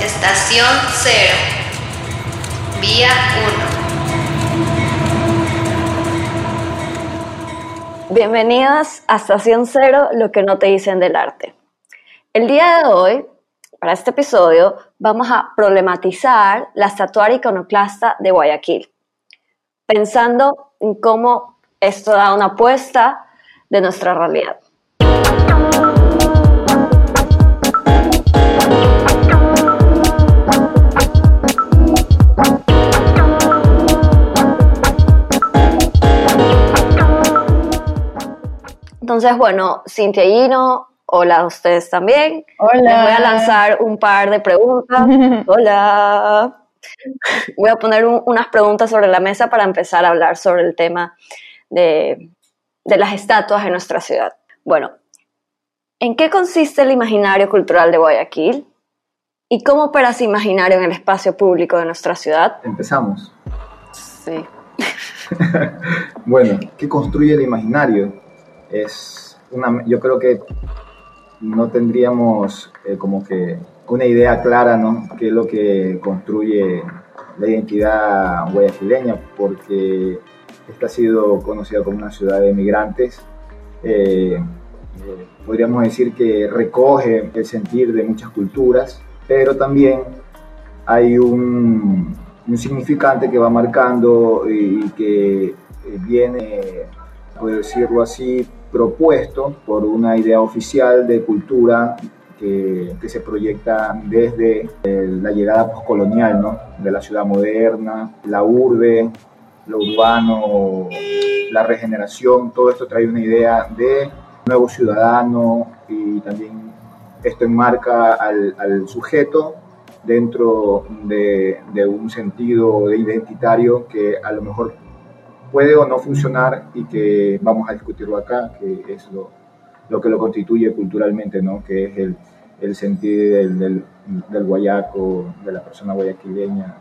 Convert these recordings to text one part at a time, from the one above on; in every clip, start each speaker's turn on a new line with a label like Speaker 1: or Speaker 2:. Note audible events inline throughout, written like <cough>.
Speaker 1: Estación 0. Vía 1.
Speaker 2: Bienvenidos a Estación Cero, lo que no te dicen del arte. El día de hoy, para este episodio, vamos a problematizar la estatuaria iconoclasta de Guayaquil, pensando en cómo esto da una apuesta de nuestra realidad. Entonces, bueno, Cintia y Gino, hola a ustedes también.
Speaker 3: Hola.
Speaker 2: Les voy a lanzar un par de preguntas. <laughs> hola. Voy a poner un- unas preguntas sobre la mesa para empezar a hablar sobre el tema de, de las estatuas en nuestra ciudad. Bueno, ¿en qué consiste el imaginario cultural de Guayaquil? ¿Y cómo opera ese imaginario en el espacio público de nuestra ciudad?
Speaker 4: Empezamos.
Speaker 2: Sí. <laughs>
Speaker 4: Bueno, ¿qué construye el imaginario? Es una, yo creo que no tendríamos eh, como que una idea clara, ¿no? ¿Qué es lo que construye la identidad guayaquileña? Porque esta ha sido conocida como una ciudad de migrantes. Eh, podríamos decir que recoge el sentir de muchas culturas, pero también hay un, un significante que va marcando y, y que eh, viene, por decirlo así, propuesto por una idea oficial de cultura que, que se proyecta desde eh, la llegada postcolonial, ¿no? de la ciudad moderna, la urbe, lo urbano, la regeneración, todo esto trae una idea de nuevo ciudadano y también esto enmarca al, al sujeto dentro de, de un sentido de identitario que a lo mejor puede o no funcionar y que vamos a discutirlo acá, que es lo, lo que lo constituye culturalmente, ¿no? que es el, el sentir del, del, del guayaco, de la persona guayaquileña.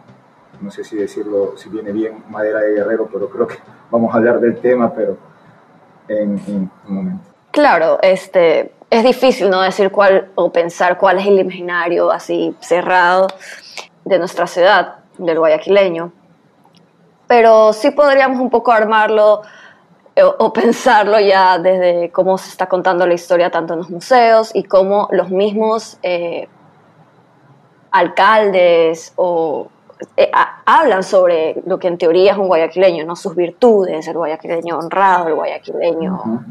Speaker 4: No sé si decirlo, si viene bien madera de guerrero, pero creo que <laughs> vamos a hablar del tema, pero en, un momento.
Speaker 2: Claro, este, es difícil no decir cuál o pensar cuál es el imaginario así cerrado de nuestra ciudad, del guayaquileño. Pero sí podríamos un poco armarlo eh, o, o pensarlo ya desde cómo se está contando la historia tanto en los museos y cómo los mismos eh, alcaldes o eh, ha- hablan sobre lo que en teoría es un guayaquileño, ¿no? sus virtudes, el guayaquileño honrado, el guayaquileño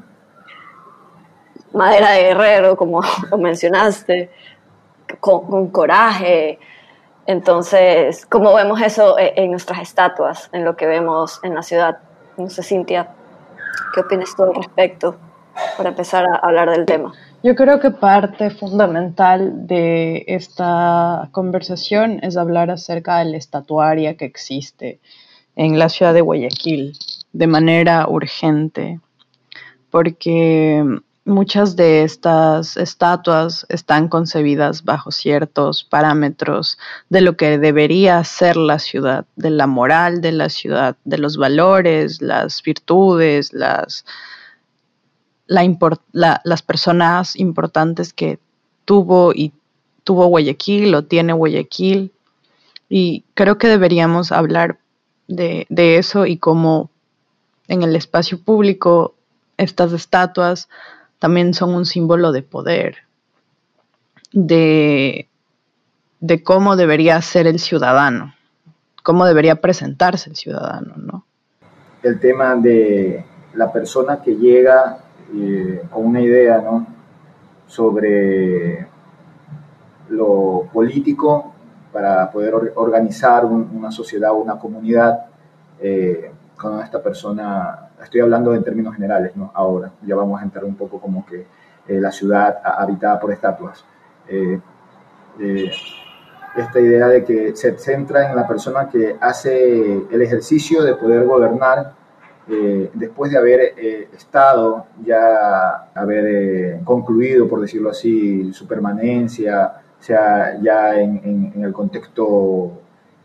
Speaker 2: madera de guerrero, como <laughs> lo mencionaste, con, con coraje. Entonces, ¿cómo vemos eso e- en nuestras estatuas, en lo que vemos en la ciudad? No sé, Cintia, ¿qué opinas tú al respecto? Para empezar a hablar del tema.
Speaker 3: Yo creo que parte fundamental de esta conversación es hablar acerca de la estatuaria que existe en la ciudad de Guayaquil de manera urgente, porque muchas de estas estatuas están concebidas bajo ciertos parámetros de lo que debería ser la ciudad, de la moral de la ciudad, de los valores, las virtudes, las las personas importantes que tuvo y tuvo Guayaquil o tiene Guayaquil. Y creo que deberíamos hablar de, de eso y cómo en el espacio público estas estatuas también son un símbolo de poder, de, de cómo debería ser el ciudadano, cómo debería presentarse el ciudadano, ¿no?
Speaker 4: el tema de la persona que llega eh, con una idea ¿no? sobre lo político para poder or- organizar un- una sociedad o una comunidad eh, esta persona, estoy hablando en términos generales, ¿no? ahora ya vamos a entrar un poco como que eh, la ciudad ha- habitada por estatuas. Eh, eh, esta idea de que se centra en la persona que hace el ejercicio de poder gobernar eh, después de haber eh, estado, ya haber eh, concluido, por decirlo así, su permanencia, sea ya en, el contexto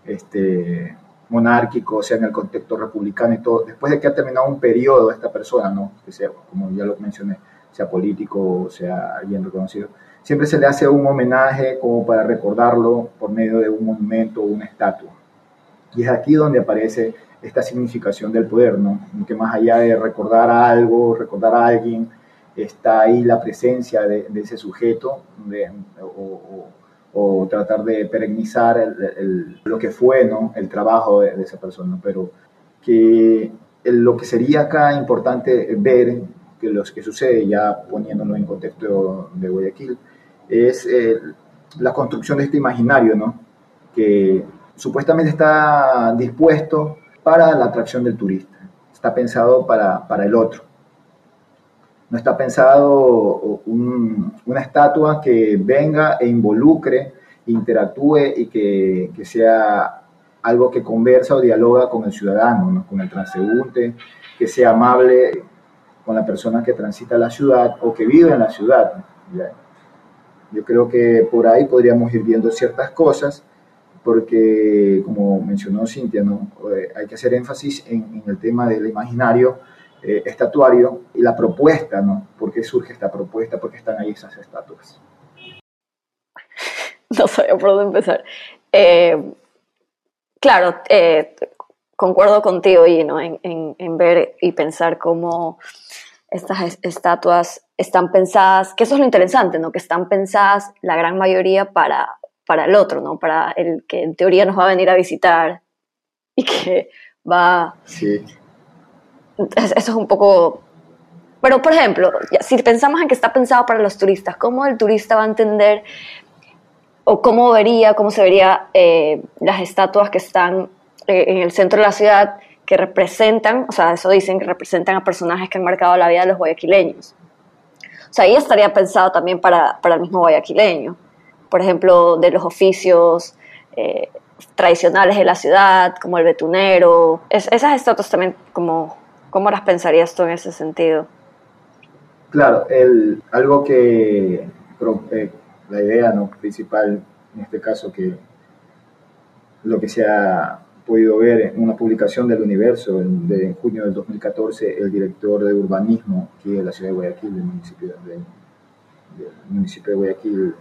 Speaker 4: este, monárquico, sea en el contexto republicano y todo, después de que ha terminado un periodo esta persona, ¿no? sea, como ya lo mencioné, sea político sea alguien reconocido, siempre se le hace un homenaje como para recordarlo por medio de un monumento o una estatua. Y es aquí donde aparece esta significación del poder, ¿no? Que más allá de recordar a algo, recordar a alguien, está ahí la presencia de, ese sujeto o, tratar de perennizar lo que fue, ¿no? El trabajo de, esa persona. Pero que lo que sería acá importante ver, que lo que sucede, ya poniéndolo en contexto de Guayaquil, es eh, la construcción de este imaginario, ¿no? Que supuestamente está dispuesto para la atracción del turista, está pensado para, para el otro. No está pensado una estatua que venga e involucre, interactúe y que, que, sea algo que conversa o dialoga con el ciudadano, ¿no? con el transeúnte, que sea amable con la persona que transita la ciudad o que vive en la ciudad. Yo creo que por ahí podríamos ir viendo ciertas cosas porque, como mencionó Cintia, ¿no? Eh, hay que hacer énfasis en, el tema del imaginario eh, estatuario y la propuesta, ¿no? ¿Por qué surge esta propuesta? ¿Por qué están ahí esas estatuas? <laughs>
Speaker 2: No sabía por dónde empezar. Eh, claro, concuerdo contigo, y ¿no? En, en, ver y pensar cómo estas estatuas están pensadas, que eso es lo interesante, ¿no? Que están pensadas la gran mayoría para para el otro, ¿no? Para el que en teoría nos va a venir a visitar y que va...
Speaker 4: Sí.
Speaker 2: Eso es un poco... Pero, por ejemplo, si pensamos en que está pensado para los turistas, ¿cómo el turista va a entender o cómo vería, cómo se vería eh, las estatuas que están eh, en el centro de la ciudad que representan, o sea, eso dicen que representan a personajes que han marcado la vida de los guayaquileños? O sea, ahí estaría pensado también para, para el mismo guayaquileño por ejemplo, de los oficios eh, tradicionales de la ciudad, como el betunero. esas estatuas también, como, ¿cómo las pensarías tú en ese sentido?
Speaker 4: Claro, el, algo que eh, la idea ¿no? principal, en este caso, que lo que se ha podido ver en una publicación del Universo de junio del 2014, el director de urbanismo de la ciudad de Guayaquil, del municipio de, del municipio de Guayaquil,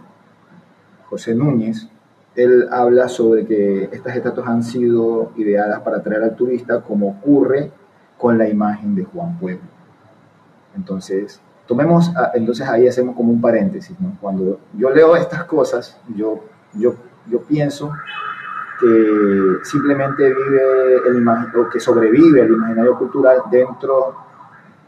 Speaker 4: José Núñez, él habla sobre que estas estatuas han sido ideadas para atraer al turista como ocurre con la imagen de Juan Pueblo. Entonces, tomemos, entonces ahí hacemos como un paréntesis, ¿no? Cuando yo leo estas cosas, yo, yo, yo pienso que simplemente vive el o que sobrevive el imaginario cultural dentro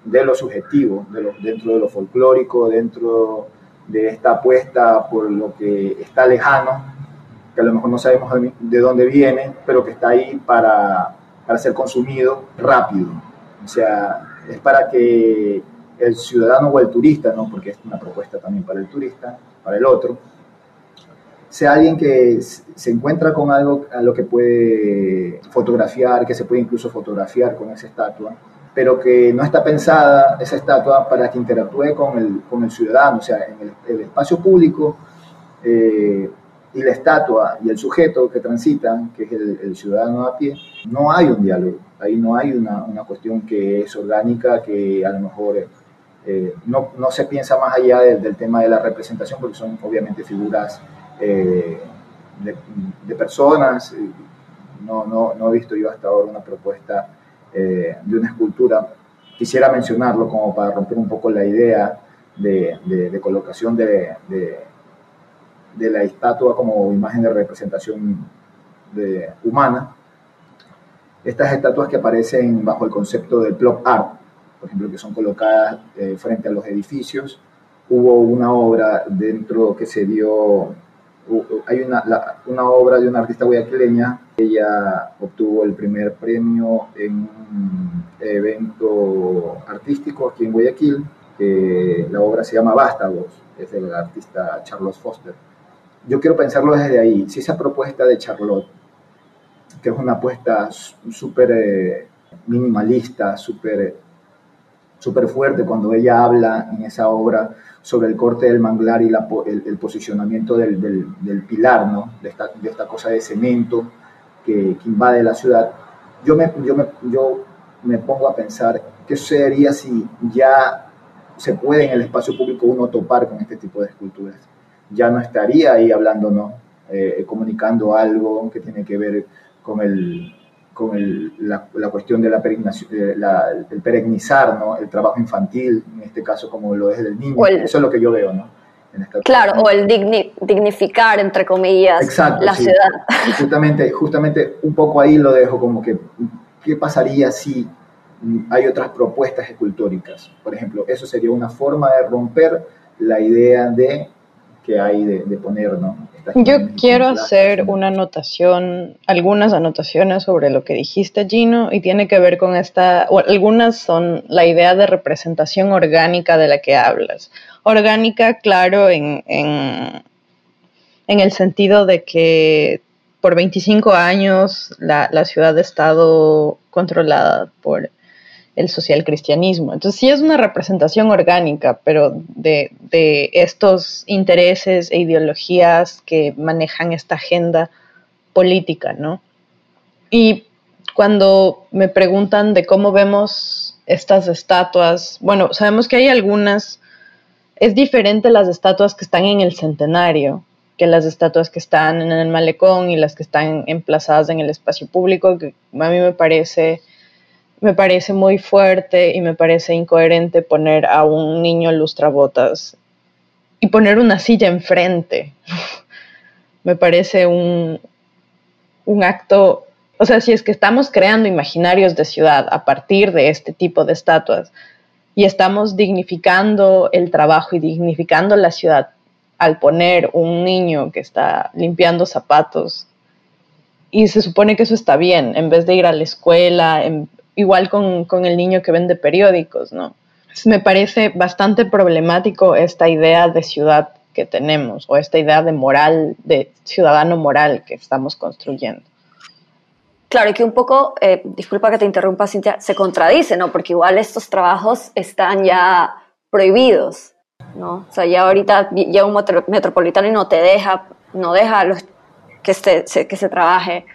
Speaker 4: de lo subjetivo, de lo, dentro de lo folclórico, dentro de esta apuesta por lo que está lejano, que a lo mejor no sabemos de dónde viene, pero que está ahí para, para ser consumido rápido. O sea, es para que el ciudadano o el turista, ¿no? porque es una propuesta también para el turista, para el otro, sea alguien que se encuentra con algo a lo que puede fotografiar, que se puede incluso fotografiar con esa estatua, pero que no está pensada esa estatua para que interactúe con el, con el ciudadano, o sea, en el, espacio público eh, y la estatua y el sujeto que transitan, que es el, ciudadano a pie, no hay un diálogo, ahí no hay una, una cuestión que es orgánica, que a lo mejor eh, no, no, se piensa más allá del, tema de la representación, porque son obviamente figuras eh, de, de, personas, no, no, no he visto yo hasta ahora una propuesta eh, de una escultura. Quisiera mencionarlo como para romper un poco la idea de, colocación de, de, la estatua como imagen de representación humana. Estas estatuas que aparecen bajo el concepto del plop art, por ejemplo, que son colocadas eh, frente a los edificios, hubo una obra dentro que se dio hay una, una, obra de una artista guayaquileña, ella obtuvo el primer premio en un evento artístico aquí en Guayaquil, que la obra se llama Vástagos, es del artista Charlotte Foster. Yo quiero pensarlo desde ahí, si esa propuesta de Charlotte, que es una apuesta súper eh, minimalista, súper súper fuerte cuando ella habla en esa obra sobre el corte del manglar y el, posicionamiento del, pilar, ¿no? de, esta, cosa de cemento que, que invade la ciudad, yo me, yo, me, yo me pongo a pensar qué sucedería si ya se puede en el espacio público uno topar con este tipo de esculturas. Ya no estaría ahí hablando, ¿no? Eh, comunicando algo que tiene que ver con el, con el, la, la, cuestión de la, de la el peregnizar, ¿no? El trabajo infantil, en este caso como lo es del niño.
Speaker 2: El,
Speaker 4: Eso es lo que yo veo, ¿no?
Speaker 2: Claro, o el digni, dignificar, entre comillas,
Speaker 4: Exacto,
Speaker 2: la
Speaker 4: sí.
Speaker 2: ciudad.
Speaker 4: Justamente, justamente un poco ahí lo dejo como que, ¿qué pasaría si hay otras propuestas escultóricas? Por ejemplo, eso sería una forma de romper la idea de que hay de, de poner, ¿no?
Speaker 3: Yo quiero hacer una anotación, algunas anotaciones sobre lo que dijiste, Gino, y tiene que ver con esta, o algunas son la idea de representación orgánica de la que hablas. Orgánica, claro, en, en, en el sentido de que por 25 años la, la ciudad ha estado controlada por el social cristianismo. Entonces sí es una representación orgánica, pero de, de, estos intereses e ideologías que manejan esta agenda política, ¿no? Y cuando me preguntan de cómo vemos estas estatuas, bueno, sabemos que hay algunas, es diferente las estatuas que están en el centenario que las estatuas que están en el malecón y las que están emplazadas en el espacio público, que a mí me parece me parece muy fuerte y me parece incoherente poner a un niño lustrabotas y poner una silla enfrente. <laughs> me parece un, un acto, o sea, si es que estamos creando imaginarios de ciudad a partir de este tipo de estatuas y estamos dignificando el trabajo y dignificando la ciudad al poner un niño que está limpiando zapatos y se supone que eso está bien, en vez de ir a la escuela, en, igual con, con, el niño que vende periódicos, ¿no? Me parece bastante problemático esta idea de ciudad que tenemos o esta idea de moral, de ciudadano moral que estamos construyendo.
Speaker 2: Claro, y que un poco, eh, disculpa que te interrumpa, Cintia, se contradice, ¿no? Porque igual estos trabajos están ya prohibidos, ¿no? O sea, ya ahorita ya un metropolitano no te deja, no deja los, que, se, que se trabaje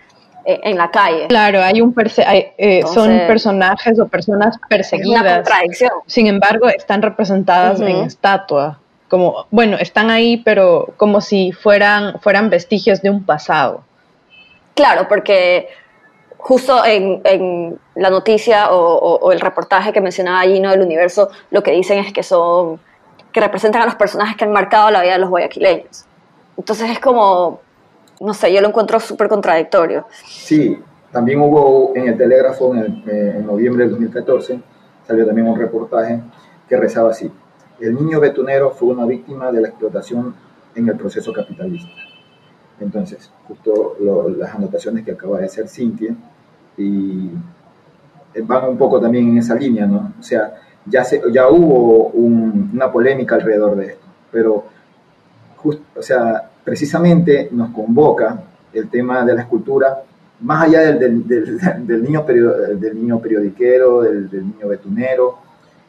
Speaker 2: en la calle.
Speaker 3: Claro, hay un hay, eh, Entonces, son personajes o personas perseguidas.
Speaker 2: Una contradicción.
Speaker 3: Sin embargo, están representadas uh -huh. en estatua. Como, bueno, están ahí, pero como si fueran, fueran vestigios de un pasado.
Speaker 2: Claro, porque justo en, en la noticia o, o, o, el reportaje que mencionaba Gino del universo, lo que dicen es que son que representan a los personajes que han marcado la vida de los guayaquileños. Entonces es como, no sé, yo lo encuentro súper contradictorio.
Speaker 4: Sí, también hubo en el Telégrafo, en, eh, noviembre del 2014, salió también un reportaje que rezaba así. El niño betunero fue una víctima de la explotación en el proceso capitalista. Entonces, justo lo, las anotaciones que acaba de hacer Cintia, y van un poco también en esa línea, ¿no? O sea, ya, se, ya hubo un, una polémica alrededor de esto, pero, just, o sea, precisamente nos convoca el tema de la escultura, más allá del, del, del, <laughs> del niño, del niño periodiquero, del, niño betunero,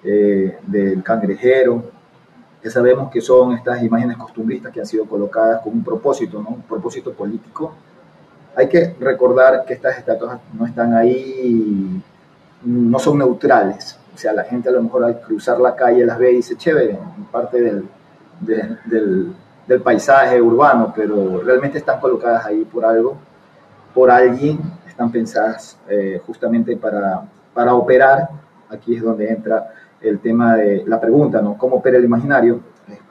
Speaker 4: eh, del cangrejero, que sabemos que son estas imágenes costumbristas que han sido colocadas con un propósito, ¿no? un propósito político. Hay que recordar que estas estatuas no están ahí, no son neutrales. O sea, la gente a lo mejor al cruzar la calle las ve y dice, chévere, parte del, de, del, del paisaje urbano, pero realmente están colocadas ahí por algo, por alguien, están pensadas eh, justamente para, para operar. Aquí es donde entra el tema de la pregunta, ¿no? ¿Cómo opera el imaginario?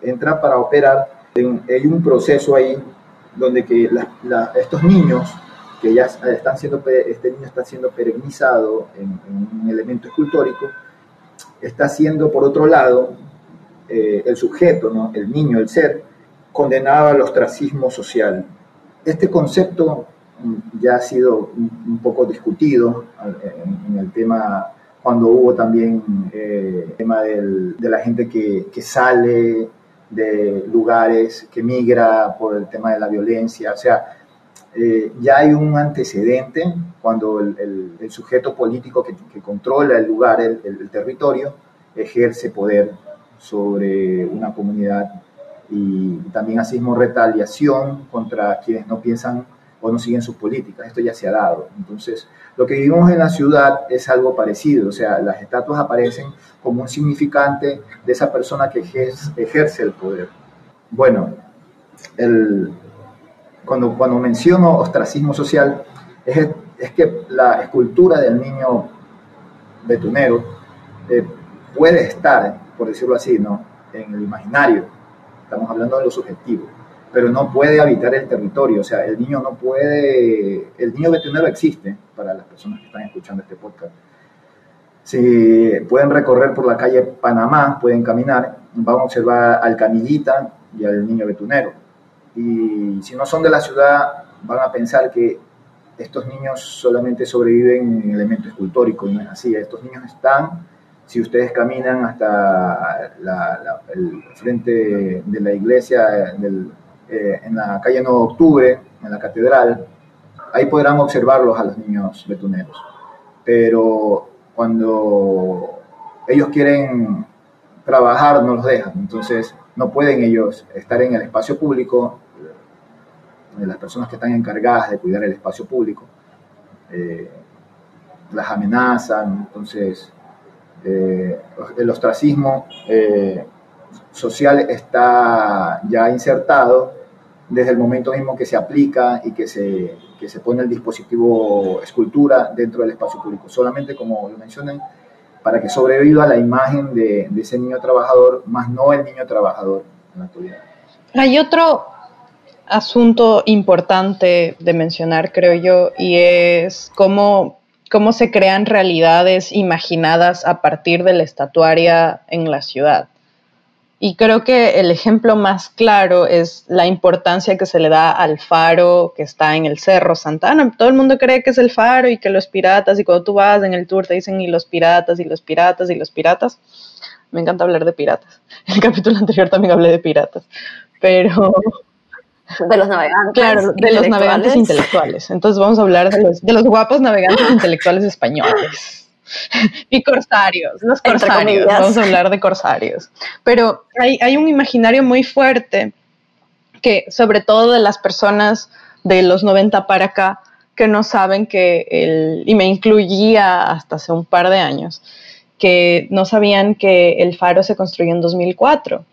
Speaker 4: Entra para operar, en, hay un proceso ahí donde que estos niños, que ya están siendo, este niño está siendo peregnizado en, en un elemento escultórico, está siendo, por otro lado, eh, el sujeto, ¿no? el niño, el ser, condenado al ostracismo social. Este concepto ya ha sido un poco discutido en, en el tema cuando hubo también eh, el tema de la gente que, sale de lugares, que migra por el tema de la violencia. O sea, eh, ya hay un antecedente cuando el, sujeto político que, controla el lugar, el, territorio, ejerce poder sobre una comunidad y también asimismo retaliación contra quienes no piensan o no siguen sus políticas. Esto ya se ha dado. Entonces, lo que vivimos en la ciudad es algo parecido, o sea, las estatuas aparecen como un significante de esa persona que ejerce el poder. Bueno, el, cuando, cuando menciono ostracismo social, es, es que la escultura del niño betunero eh, puede estar, por decirlo así, ¿no? en el imaginario, estamos hablando de lo subjetivo, pero no puede habitar el territorio, o sea, el niño no puede, el niño betunero existe, para las personas que están escuchando este podcast. Si pueden recorrer por la calle Panamá, pueden caminar, van a observar al canillita y al niño betunero. Y si no son de la ciudad, van a pensar que estos niños solamente sobreviven en elemento escultórico, no es así. Estos niños están, si ustedes caminan hasta el frente de la iglesia eh, en la calle 9 de Octubre, en la catedral, ahí podrán observarlos a los niños betuneros. Pero cuando ellos quieren trabajar, no los dejan. Entonces, no pueden ellos estar en el espacio público, de las personas que están encargadas de cuidar el espacio público, eh, las amenazan, entonces eh, el ostracismo eh, social está ya insertado desde el momento mismo que se aplica y que se, que se pone el dispositivo escultura dentro del espacio público, solamente como lo mencioné, para que sobreviva la imagen de, de ese niño trabajador, más no el niño trabajador en la actualidad.
Speaker 3: Hay otro asunto importante de mencionar, creo yo, y es cómo, cómo se crean realidades imaginadas a partir de la estatuaria en la ciudad. Y creo que el ejemplo más claro es la importancia que se le da al faro que está en el Cerro Santana. Todo el mundo cree que es el faro y que los piratas, y cuando tú vas en el tour te dicen y los piratas, y los piratas, y los piratas. Me encanta hablar de piratas. En el capítulo anterior también hablé de piratas. Pero...
Speaker 2: De los navegantes.
Speaker 3: Claro, de los navegantes intelectuales. Entonces vamos a hablar de los, de los guapos navegantes <laughs> intelectuales españoles. y corsarios, los corsarios, vamos a hablar de corsarios. Pero hay, hay un imaginario muy fuerte que, sobre todo de las personas de los 90 para acá, que no saben que el, y me incluía hasta hace un par de años, que no sabían que el faro se construyó en 2004.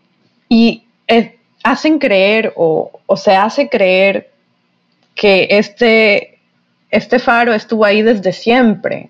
Speaker 3: Y eh, hacen creer o, se hace creer que este, este faro estuvo ahí desde siempre,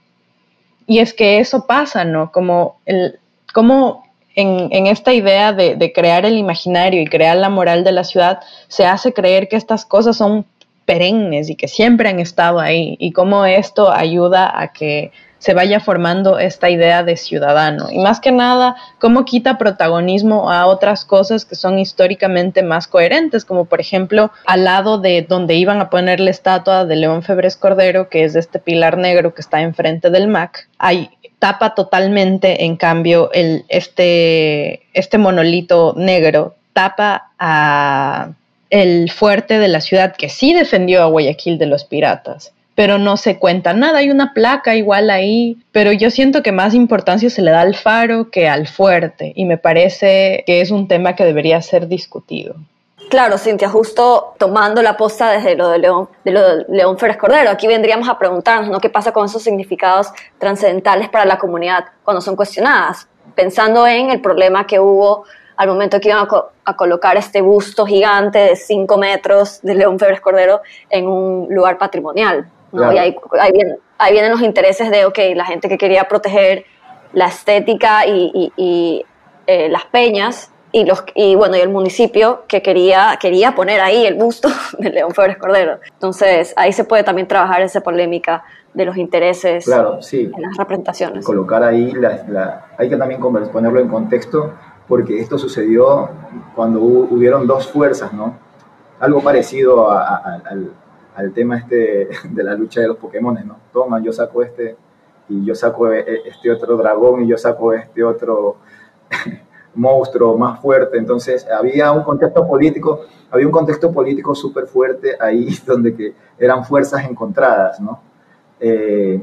Speaker 3: y es que eso pasa, ¿no? Como, el, como en, en esta idea de, de, crear el imaginario y crear la moral de la ciudad, se hace creer que estas cosas son perennes y que siempre han estado ahí y cómo esto ayuda a que se vaya formando esta idea de ciudadano. Y más que nada, cómo quita protagonismo a otras cosas que son históricamente más coherentes, como por ejemplo al lado de donde iban a poner la estatua de León Febres Cordero, que es este pilar negro que está enfrente del MAC, hay tapa totalmente, en cambio, el, este, este monolito negro tapa a el fuerte de la ciudad que sí defendió a Guayaquil de los piratas pero no se cuenta nada. Hay una placa igual ahí, pero yo siento que más importancia se le da al faro que al fuerte y me parece que es un tema que debería ser discutido.
Speaker 2: Claro, Cintia, justo tomando la posta desde lo de León, de León Férez Cordero, aquí vendríamos a preguntarnos, ¿no? ¿Qué pasa con esos significados trascendentales para la comunidad cuando son cuestionadas? Pensando en el problema que hubo al momento que iban a colocar este busto gigante de 5 metros de León Febres Cordero en un lugar patrimonial. ¿No? Y ahí, ahí, vienen, ahí, vienen, los intereses de, ok, la gente que quería proteger la estética y, y, y eh, las peñas, y, los, y bueno, y el municipio que quería, quería poner ahí el busto <laughs> de León Febres Cordero. Entonces, ahí se puede también trabajar esa polémica de los intereses
Speaker 4: claro, sí.
Speaker 2: en las representaciones.
Speaker 4: Colocar ahí, la, la, hay que también ponerlo en contexto, porque esto sucedió cuando hubieron dos fuerzas, ¿no? Algo parecido a, a, al, al tema este de la lucha de los Pokémon, ¿no? Toma, yo saco este y yo saco este otro dragón y yo saco este otro <laughs> monstruo más fuerte. Entonces había un contexto político, había un contexto político súper fuerte ahí <laughs> donde que eran fuerzas encontradas, ¿no? Eh,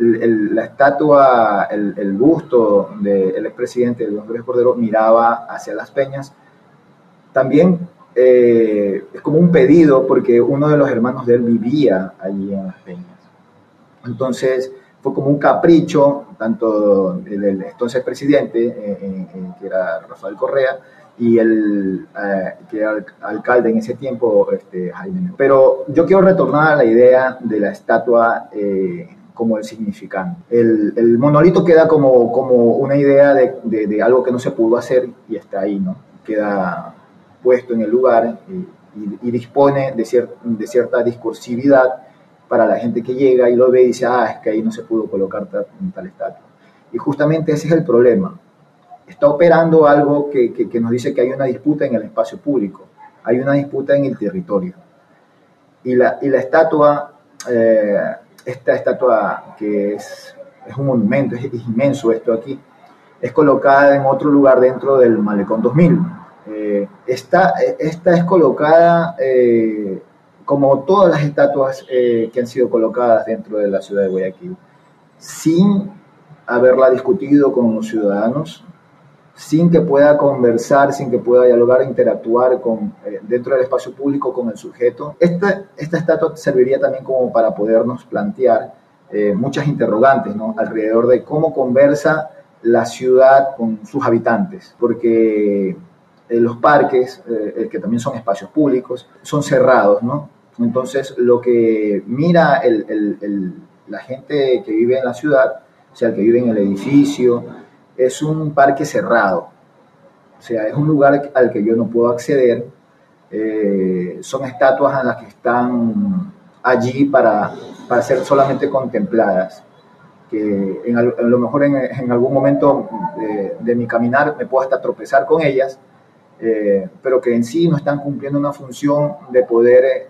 Speaker 4: la estatua, el, el busto del expresidente León Férez Cordero miraba hacia las peñas. También eh, es como un pedido porque uno de los hermanos de él vivía allí en Las Peñas. Entonces fue como un capricho, tanto del entonces presidente, eh, eh, que era Rafael Correa, y el que era alcalde en ese tiempo, este, Jaime. Pero yo quiero retornar a la idea de la estatua como el significante. El, el, monolito queda como, como una idea de, de, de, algo que no se pudo hacer y está ahí, ¿no? Queda puesto en el lugar y, y, dispone de, cier, de cierta discursividad para la gente que llega y lo ve y dice, ah, es que ahí no se pudo colocar tal, tal estatua. Y justamente ese es el problema. Está operando algo que, que, que, nos dice que hay una disputa en el espacio público, hay una disputa en el territorio. Y la, y la estatua, eh, esta estatua que es, es un monumento, es, es, inmenso esto aquí, es colocada en otro lugar dentro del Malecón 2000. Eh, esta, esta es colocada eh, como todas las estatuas eh, que han sido colocadas dentro de la ciudad de Guayaquil, sin haberla discutido con los ciudadanos, sin que pueda conversar, sin que pueda dialogar, interactuar con, eh, dentro del espacio público con el sujeto. Esta, esta estatua serviría también como para podernos plantear muchas interrogantes alrededor de cómo conversa la ciudad con sus habitantes, porque eh, los parques, eh, que también son espacios públicos, son cerrados, ¿no? Entonces, lo que mira el, el, el, la gente que vive en la ciudad, o sea, el que vive en el edificio, es un parque cerrado. O sea, es un lugar al que yo no puedo acceder. Eh, son estatuas en las que están allí para, para ser solamente contempladas. Que en, a lo mejor en, en algún momento de, de, mi caminar me puedo hasta tropezar con ellas, eh, pero que en sí no están cumpliendo una función de poder eh,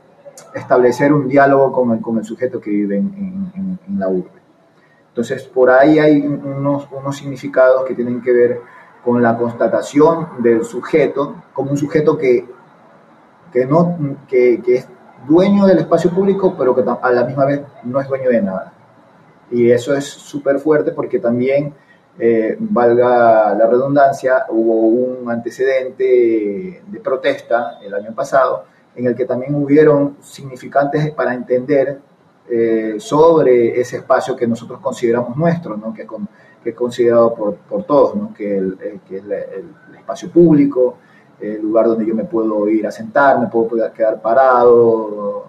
Speaker 4: establecer un diálogo con el, con el sujeto que vive en, en, en, la urbe. Entonces, por ahí hay unos, unos significados que tienen que ver con la constatación del sujeto como un sujeto que, que, no, que, que es dueño del espacio público, pero que a la misma vez no es dueño de nada. Y eso es súper fuerte porque también, eh, valga la redundancia, hubo un antecedente de protesta el año pasado en el que también hubieron significantes para entender eh, sobre ese espacio que nosotros consideramos nuestro, ¿no? que, es considerado por, por todos, ¿no? que, el, el, que es el, el, espacio público, el lugar donde yo me puedo ir a sentar, me puedo quedar parado,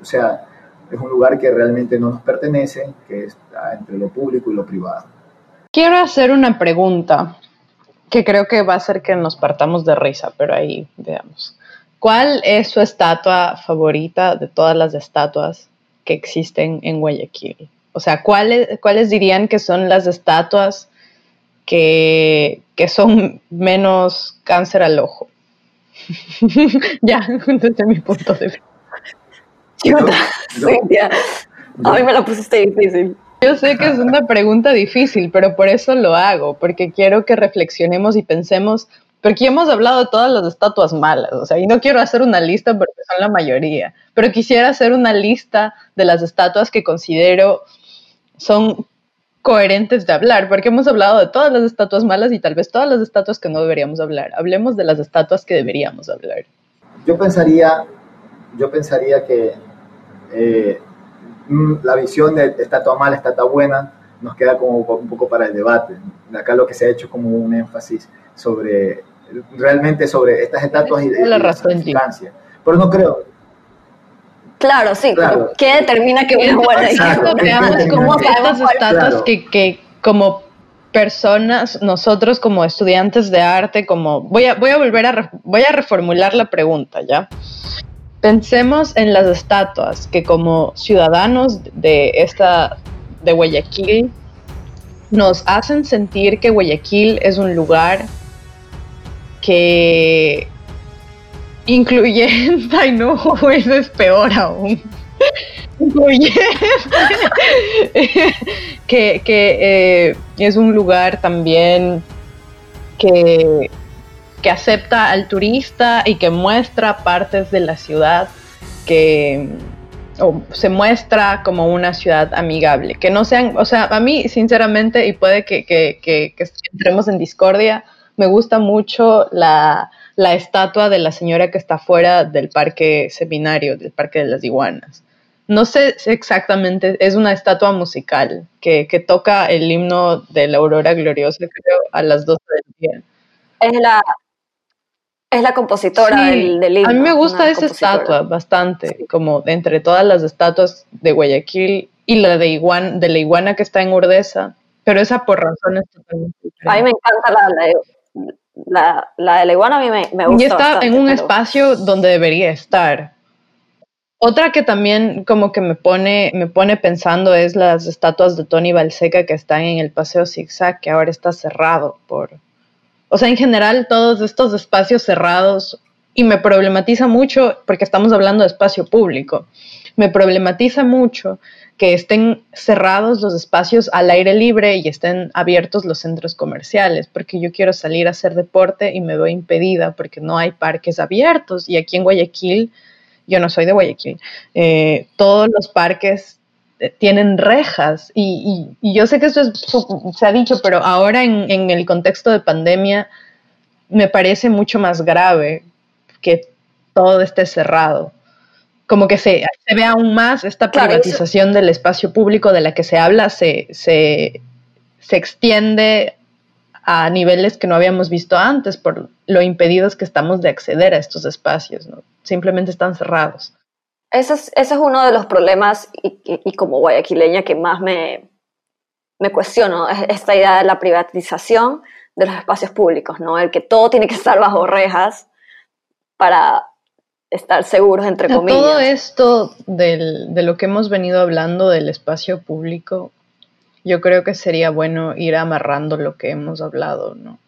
Speaker 4: o sea, es un lugar que realmente no nos pertenece, que está entre lo público y lo privado.
Speaker 3: Quiero hacer una pregunta que creo que va a hacer que nos partamos de risa, pero ahí veamos. ¿Cuál es su estatua favorita de todas las estatuas que existen en Guayaquil? O sea, ¿cuáles, ¿cuáles dirían que son las estatuas que, que son menos cáncer al ojo? <laughs> ya, desde mi punto de vista.
Speaker 2: Chuta, Cintia, a mí me la pusiste difícil.
Speaker 3: Yo sé que es una pregunta difícil, pero por eso lo hago, porque quiero que reflexionemos y pensemos porque hemos hablado de todas las estatuas malas, o sea, y no quiero hacer una lista porque son la mayoría, pero quisiera hacer una lista de las estatuas que considero son coherentes de hablar, porque hemos hablado de todas las estatuas malas y tal vez todas las estatuas que no deberíamos hablar. Hablemos de las estatuas que deberíamos hablar.
Speaker 4: Yo pensaría, yo pensaría que eh, la visión de estatua mala, estatua buena, nos queda como un poco para el debate. Acá lo que se ha hecho como un énfasis sobre realmente sobre estas estatuas y de
Speaker 3: la razón,
Speaker 4: Pero no creo.
Speaker 2: Claro, sí. Claro. ¿Qué determina que una buena
Speaker 3: Veamos cómo estas estatuas claro. que, que como personas, nosotros como estudiantes de arte, como voy a, voy a volver a voy a reformular la pregunta, ¿ya? Pensemos en las estatuas que como ciudadanos de esta de Guayaquil nos hacen sentir que Guayaquil es un lugar que incluyente, <laughs> ay no, <laughs> eso es peor aún. <laughs> Que, que eh, es un lugar también que, que acepta al turista y que muestra partes de la ciudad que o se muestra como una ciudad amigable, que no sean, o sea, a mí sinceramente, y puede que, que, que, que entremos en discordia, me gusta mucho la, la estatua de la señora que está fuera del parque seminario, del parque de las iguanas. No sé exactamente, es una estatua musical que, que toca el himno de la aurora gloriosa, creo, a las 12 del día.
Speaker 2: Es la, es la compositora
Speaker 3: Sí,
Speaker 2: del, del himno,
Speaker 3: a mí me gusta esa
Speaker 2: compositora.
Speaker 3: estatua bastante, como de entre todas las estatuas de Guayaquil y la de, iguan, de la iguana que está en Urdesa, pero esa por razones totalmente
Speaker 2: A mí me encanta la, la, la, la de la iguana, a mí me, me
Speaker 3: Y
Speaker 2: gusta
Speaker 3: está
Speaker 2: bastante,
Speaker 3: en un
Speaker 2: pero-
Speaker 3: espacio donde debería estar. Otra que también como que me pone, me pone pensando es las estatuas de Tony Balseca que están en el Paseo Zigzag, que ahora está cerrado por... O sea, en general todos estos espacios cerrados, y me problematiza mucho, porque estamos hablando de espacio público, me problematiza mucho que estén cerrados los espacios al aire libre y estén abiertos los centros comerciales, porque yo quiero salir a hacer deporte y me veo impedida porque no hay parques abiertos. Y aquí en Guayaquil, yo no soy de Guayaquil, eh, todos los parques tienen rejas y, y- y yo sé que esto es se ha dicho, pero ahora en, en el contexto de pandemia me parece mucho más grave que todo esté cerrado. Como que se, se ve aún más esta
Speaker 2: Claro,
Speaker 3: privatización del espacio público de la que se habla, se, se, se extiende a niveles que no habíamos visto antes por lo impedidos que estamos de acceder a estos espacios, ¿no? Simplemente están cerrados.
Speaker 2: Ese es, ese es uno de los problemas y, y- y como guayaquileña que más me, me cuestiono, es esta idea de la privatización de los espacios públicos, ¿no? El que todo tiene que estar bajo rejas para estar seguros, entre comillas.
Speaker 3: todo esto del- de lo que hemos venido hablando del espacio público, yo creo que sería bueno ir amarrando lo que hemos hablado, ¿no?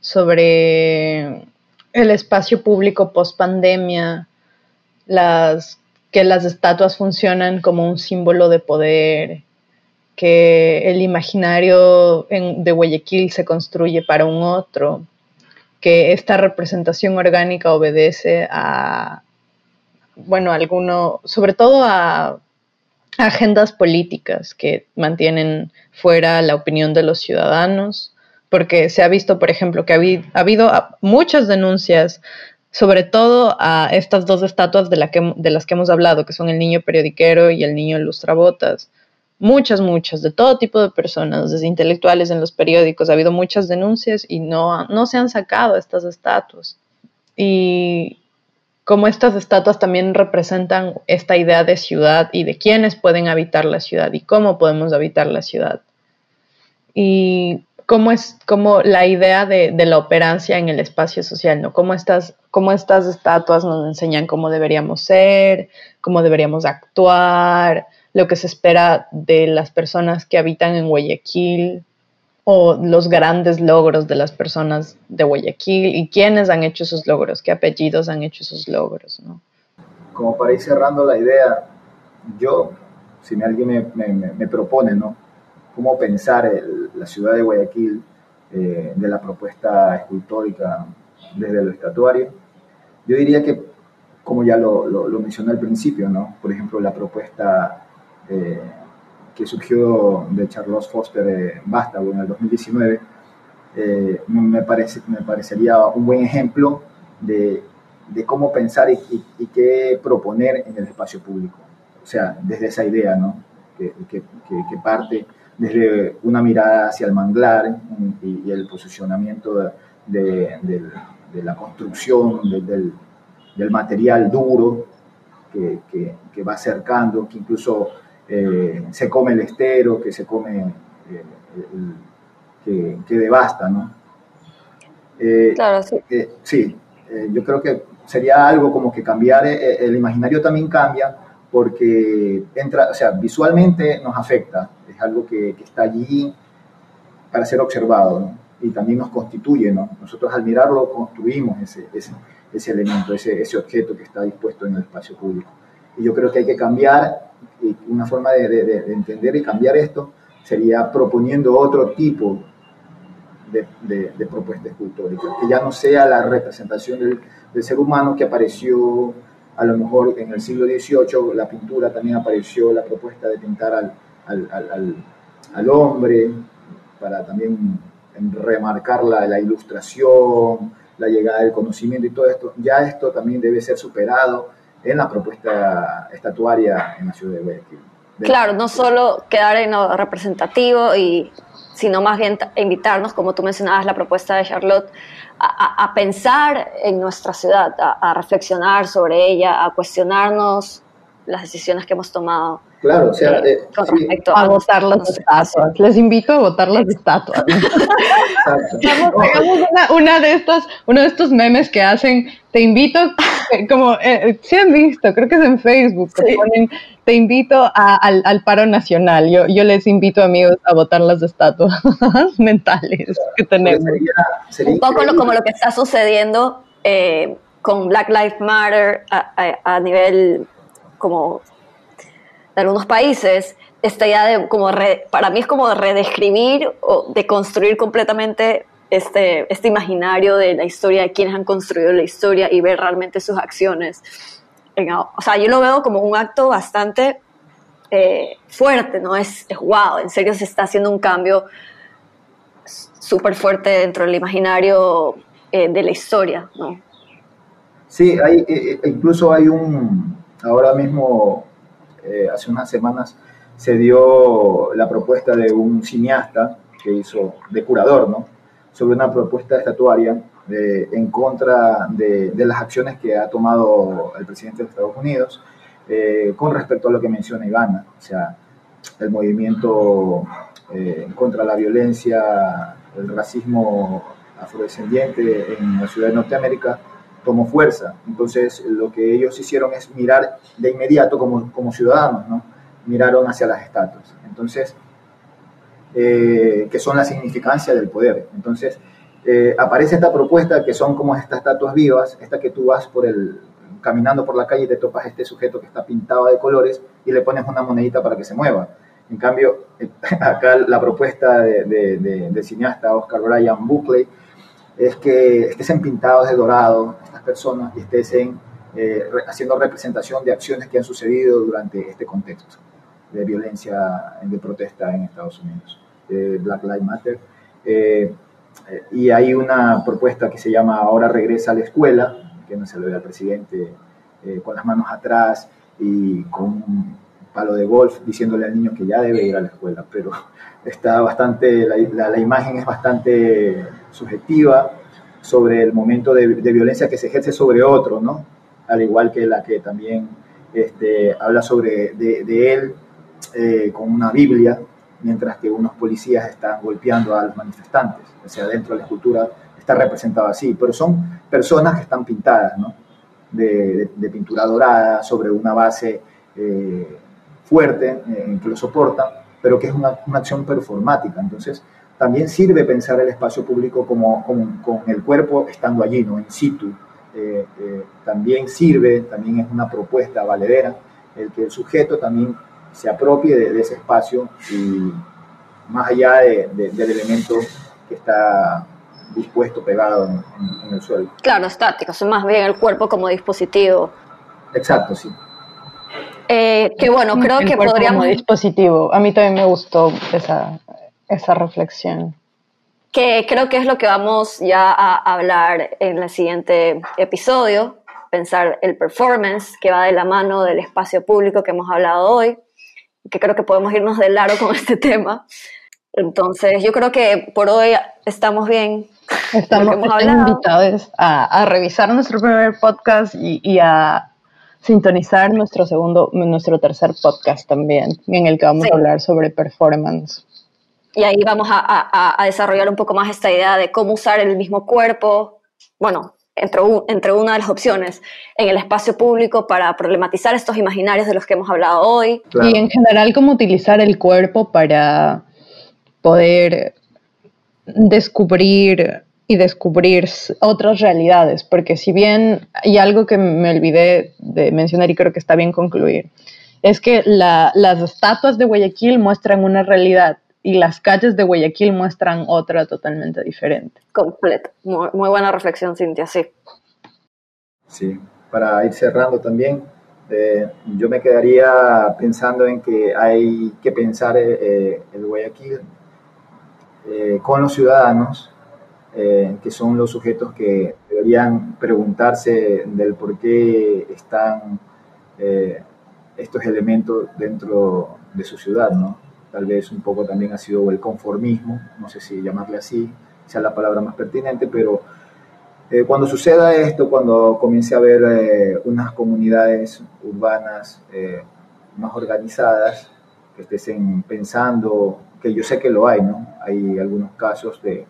Speaker 3: Sobre el espacio público post pandemia, las, que las estatuas funcionan como un símbolo de poder, que el imaginario de Guayaquil se construye para un otro, que esta representación orgánica obedece a, bueno, alguno, sobre todo a agendas políticas que mantienen fuera la opinión de los ciudadanos, porque se ha visto, por ejemplo, que ha habido, ha habido muchas denuncias, sobre todo a estas dos estatuas de, la que, de las que hemos hablado, que son el niño periodiquero y el niño lustrabotas. Muchas, muchas, de todo tipo de personas, desde intelectuales en los periódicos, ha habido muchas denuncias y no, no se han sacado estas estatuas. Y como estas estatuas también representan esta idea de ciudad y de quiénes pueden habitar la ciudad y cómo podemos habitar la ciudad. Y cómo es como la idea de, de la operancia en el espacio social, ¿no? Cómo estas, cómo estas estatuas nos enseñan cómo deberíamos ser, cómo deberíamos actuar, lo que se espera de las personas que habitan en Guayaquil o los grandes logros de las personas de Guayaquil y quiénes han hecho esos logros, qué apellidos han hecho esos logros, ¿no?
Speaker 4: como para ir cerrando la idea, yo, si alguien me- me- me propone, ¿no? Cómo pensar el- la ciudad de Guayaquil eh, de la propuesta escultórica desde lo estatuario, yo diría que, como ya lo, lo- lo mencioné al principio, ¿no? Por ejemplo, la propuesta eh, que surgió de Charles Foster eh, Vástago en el 2019, eh, me, parece, me parecería un buen ejemplo de, de cómo pensar y, y- y qué proponer en el espacio público. O sea, desde esa idea, ¿no? Que- que- que parte desde una mirada hacia el manglar y, y el posicionamiento de, de- del- de la construcción de- del, del material duro que, que- que va acercando, que incluso eh, se come el estero, que se come, eh, el- que, que devasta, ¿no? Eh,
Speaker 2: Claro, sí.
Speaker 4: sí, yo creo que sería algo como que cambiar, el imaginario también cambia porque entra, o sea, visualmente nos afecta, es algo que, que está allí para ser observado, ¿no? Y también nos constituye, ¿no? Nosotros al mirarlo construimos ese, ese, ese elemento, ese, ese objeto que está dispuesto en el espacio público. Y yo creo que hay que cambiar, y una forma de, de- de entender y cambiar esto sería proponiendo otro tipo de, de, de propuesta escultórica, que ya no sea la representación del, del ser humano que apareció a lo mejor en el siglo XVIII, la pintura también apareció, la propuesta de pintar al, al, al, al- hombre, para también remarcar la, la ilustración, la llegada del conocimiento y todo esto, ya esto también debe ser superado en la propuesta estatuaria en la ciudad de Guayaquil.
Speaker 2: Claro, no solo quedar en lo representativo, y, sino más bien invitarnos, como tú mencionabas, la propuesta de Charlotte, a, a pensar en nuestra ciudad, a, a, reflexionar sobre ella, a cuestionarnos las decisiones que hemos tomado.
Speaker 4: Claro, o sea,
Speaker 2: eh,
Speaker 4: sí,
Speaker 3: A votar las estatuas. Les invito a votar las estatuas. <laughs> Hagamos, una, una de estas, uno de estos memes que hacen, te invito, eh, como, eh, si han visto, creo que es en Facebook, que ponen, te invito a- al, al paro nacional. Yo, yo les invito, amigos, a votar las estatuas <laughs> mentales que tenemos.
Speaker 4: Sería, sería
Speaker 2: un poco lo- como lo que está sucediendo eh, con Black Lives Matter a, a- a nivel como de algunos países, esta idea de como re- para mí es como redescribir o de construir completamente este, este imaginario de la historia, de quienes han construido la historia y ver realmente sus acciones. O sea, yo lo veo como un acto bastante eh, fuerte, ¿no? Es, es wow, en serio se está haciendo un cambio súper fuerte dentro del imaginario eh, de la historia, ¿no?
Speaker 4: Sí, hay, eh, eh, incluso hay un, ahora mismo, eh, hace unas semanas, se dio la propuesta de un cineasta que hizo, de curador, ¿no? Sobre una propuesta estatuaria de- en contra de, las acciones que ha tomado el presidente de Estados Unidos eh, con respecto a lo que menciona Ivana, o sea, el movimiento eh, contra la violencia, el racismo afrodescendiente en la ciudad de Norteamérica tomó fuerza. Entonces, lo que ellos hicieron es mirar de inmediato como, como ciudadanos, ¿no? Miraron hacia las estatuas. Entonces, eh, que son la significancia del poder. Entonces, eh, aparece esta propuesta que son como estas estatuas vivas, esta que tú vas por el, caminando por la calle y te topas este sujeto que está pintado de colores y le pones una monedita para que se mueva. En cambio, <laughs> acá la propuesta de, de- de- del cineasta Oscar Brian Buckley es que estén pintados de dorado estas personas y estén eh, haciendo representación de acciones que han sucedido durante este contexto de violencia, de protesta en Estados Unidos, de Black Lives Matter. Eh, eh, y hay una propuesta que se llama Ahora regresa a la escuela, que no se lo ve al presidente con las manos atrás y con un palo de golf diciéndole al niño que ya debe ir a la escuela, pero <laughs> está bastante, la- la imagen es bastante subjetiva sobre el momento de, de violencia que se ejerce sobre otro, ¿no? Al igual que la que también este, habla sobre de, de él eh, con una Biblia, mientras que unos policías están golpeando a los manifestantes. O sea, dentro de la escultura está representado así, pero son personas que están pintadas, ¿no? De, de- pintura dorada sobre una base eh, fuerte eh, que lo soporta, pero que es una, una acción performática. Entonces, también sirve pensar el espacio público como, como- con el cuerpo estando allí, ¿no? In situ. Eh, eh, también sirve, también es una propuesta valedera, el que el sujeto también se apropie de, de ese espacio y más allá de- de- del elemento que está dispuesto, pegado en, en- en el suelo.
Speaker 2: Claro, estático, son más bien el cuerpo como dispositivo.
Speaker 4: Exacto, sí.
Speaker 2: Eh, que bueno, creo
Speaker 3: El
Speaker 2: que
Speaker 3: cuerpo
Speaker 2: podríamos,
Speaker 3: como dispositivo. A mí también me gustó esa, esa reflexión.
Speaker 2: que creo que es lo que vamos ya a hablar en el siguiente episodio, pensar el performance que va de la mano del espacio público que hemos hablado hoy, que creo que podemos irnos de largo con <laughs> este tema. Entonces, yo creo que por hoy estamos bien.
Speaker 3: Estamos invitados a, a revisar nuestro primer podcast y, y a sintonizar nuestro segundo, nuestro tercer podcast también, en el que vamos
Speaker 2: Sí.
Speaker 3: a hablar sobre performance.
Speaker 2: Y ahí vamos a, a- a desarrollar un poco más esta idea de cómo usar el mismo cuerpo, bueno, entre, un- entre una de las opciones, en el espacio público para problematizar estos imaginarios de los que hemos hablado hoy.
Speaker 4: Claro.
Speaker 3: Y en general, cómo utilizar el cuerpo para poder descubrir y descubrir otras realidades, porque si bien hay algo que me olvidé de mencionar y creo que está bien concluir, es que la- las estatuas de Guayaquil muestran una realidad y las calles de Guayaquil muestran otra totalmente diferente.
Speaker 2: Completo. Muy, muy buena reflexión, Cintia, sí.
Speaker 4: Sí, para ir cerrando también, eh, yo me quedaría pensando en que hay que pensar eh, eh, el Guayaquil eh, con los ciudadanos, eh, que son los sujetos que deberían preguntarse del por qué están eh, estos elementos dentro de su ciudad, ¿no? Tal vez un poco también ha sido el conformismo, no sé si llamarle así, sea la palabra más pertinente, pero cuando suceda esto, cuando comience a haber unas comunidades urbanas más organizadas, que estén pensando que yo sé que lo hay, ¿no? Hay algunos casos de,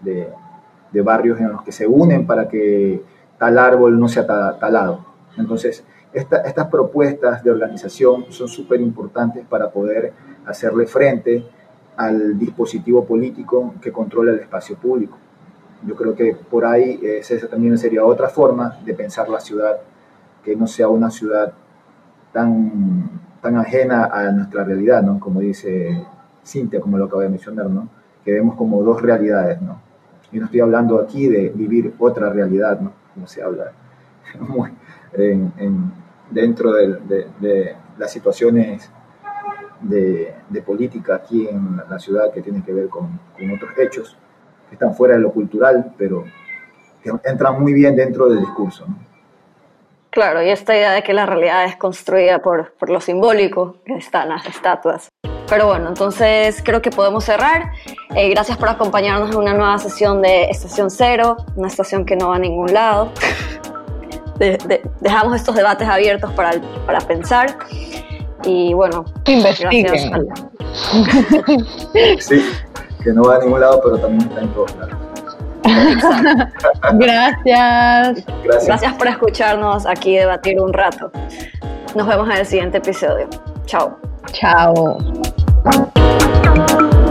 Speaker 4: de, barrios en los que se unen para que tal árbol no sea talado. Entonces, estas propuestas de organización son súper importantes para poder hacerle frente al dispositivo político que controla el espacio público. Yo creo que por ahí esa también sería otra forma de pensar la ciudad, que no sea una ciudad tan, tan ajena a nuestra realidad, ¿no? Como dice Cintia, como lo acabo de mencionar, ¿no? Que vemos como dos realidades, ¿no? Y no estoy hablando aquí de vivir otra realidad, ¿no? Como se habla <laughs> dentro de, las situaciones de, política aquí en la ciudad que tienen que ver con, con otros hechos que están fuera de lo cultural, pero que entran muy bien dentro del discurso, ¿no?
Speaker 2: Claro, y esta idea de que la realidad es construida por, por lo simbólico, que están las estatuas. Pero bueno, entonces creo que podemos cerrar. Eh, gracias por acompañarnos en una nueva sesión de Estación Cero, una estación que no va a ningún lado. <laughs> dejamos estos debates abiertos para, para pensar. Y bueno,
Speaker 3: investiguen. <laughs>
Speaker 4: sí, que no va a ningún lado, pero también está en todos lados.
Speaker 3: Gracias.
Speaker 2: Gracias. Gracias por escucharnos aquí debatir un rato. Nos vemos en el siguiente episodio. Chao.
Speaker 3: Chao. Thank you.